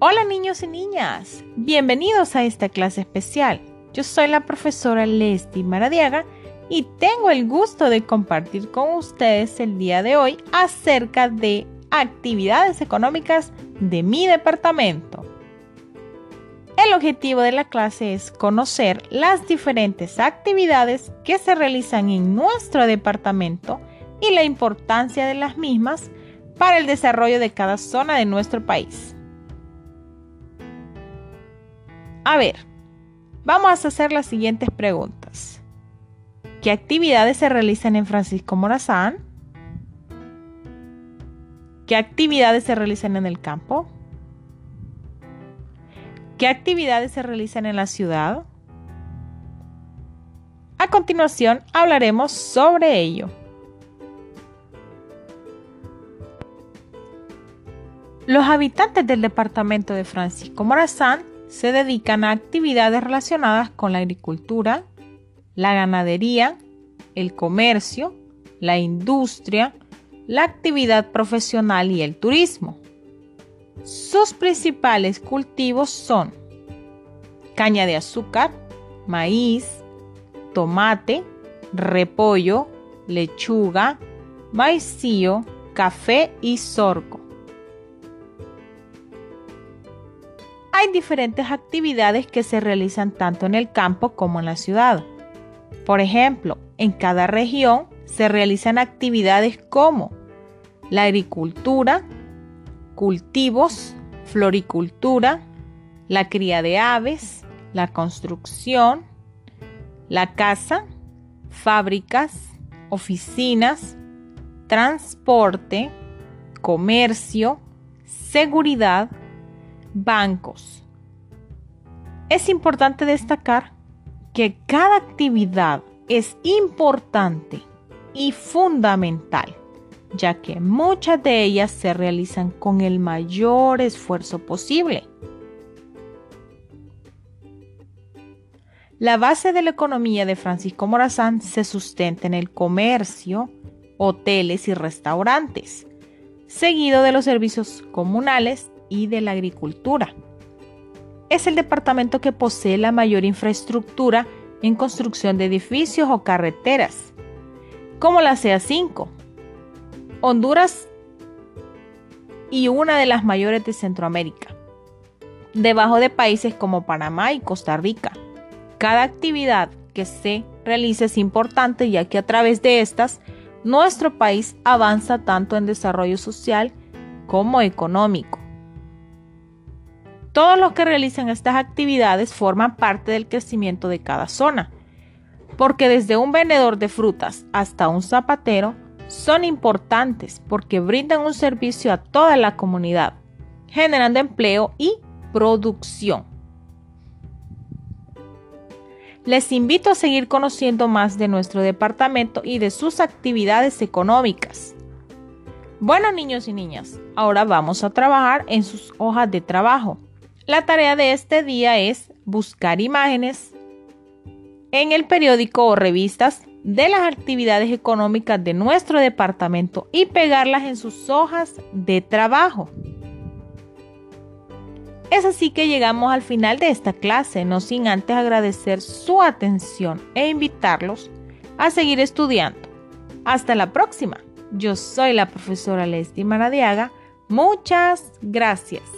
Hola niños y niñas, bienvenidos a esta clase especial. Yo soy la profesora Lesti Maradiaga y tengo el gusto de compartir con ustedes el día de hoy acerca de actividades económicas de mi departamento. El objetivo de la clase es conocer las diferentes actividades que se realizan en nuestro departamento y la importancia de las mismas para el desarrollo de cada zona de nuestro país. A ver, vamos a hacer las siguientes preguntas. ¿Qué actividades se realizan en Francisco Morazán? ¿Qué actividades se realizan en el campo? ¿Qué actividades se realizan en la ciudad? A continuación hablaremos sobre ello. Los habitantes del departamento de Francisco Morazán se dedican a actividades relacionadas con la agricultura, la ganadería, el comercio, la industria, la actividad profesional y el turismo. Sus principales cultivos son caña de azúcar, maíz, tomate, repollo, lechuga, maicillo, café y sorgo. Hay diferentes actividades que se realizan tanto en el campo como en la ciudad. Por ejemplo, en cada región se realizan actividades como la agricultura, cultivos, floricultura, la cría de aves, la construcción, la casa, fábricas, oficinas, transporte, comercio, seguridad, bancos. Es importante destacar que cada actividad es importante y fundamental ya que muchas de ellas se realizan con el mayor esfuerzo posible. La base de la economía de Francisco Morazán se sustenta en el comercio, hoteles y restaurantes, seguido de los servicios comunales y de la agricultura. Es el departamento que posee la mayor infraestructura en construcción de edificios o carreteras, como la CA5, Honduras y una de las mayores de Centroamérica, debajo de países como Panamá y Costa Rica. Cada actividad que se realice es importante ya que a través de estas nuestro país avanza tanto en desarrollo social como económico. Todos los que realizan estas actividades forman parte del crecimiento de cada zona, porque desde un vendedor de frutas hasta un zapatero, son importantes porque brindan un servicio a toda la comunidad, generando empleo y producción. Les invito a seguir conociendo más de nuestro departamento y de sus actividades económicas. Bueno, niños y niñas, ahora vamos a trabajar en sus hojas de trabajo. La tarea de este día es buscar imágenes en el periódico o revistas de las actividades económicas de nuestro departamento y pegarlas en sus hojas de trabajo. Es así que llegamos al final de esta clase, no sin antes agradecer su atención e invitarlos a seguir estudiando. Hasta la próxima. Yo soy la profesora Leslie Maradiaga. Muchas gracias.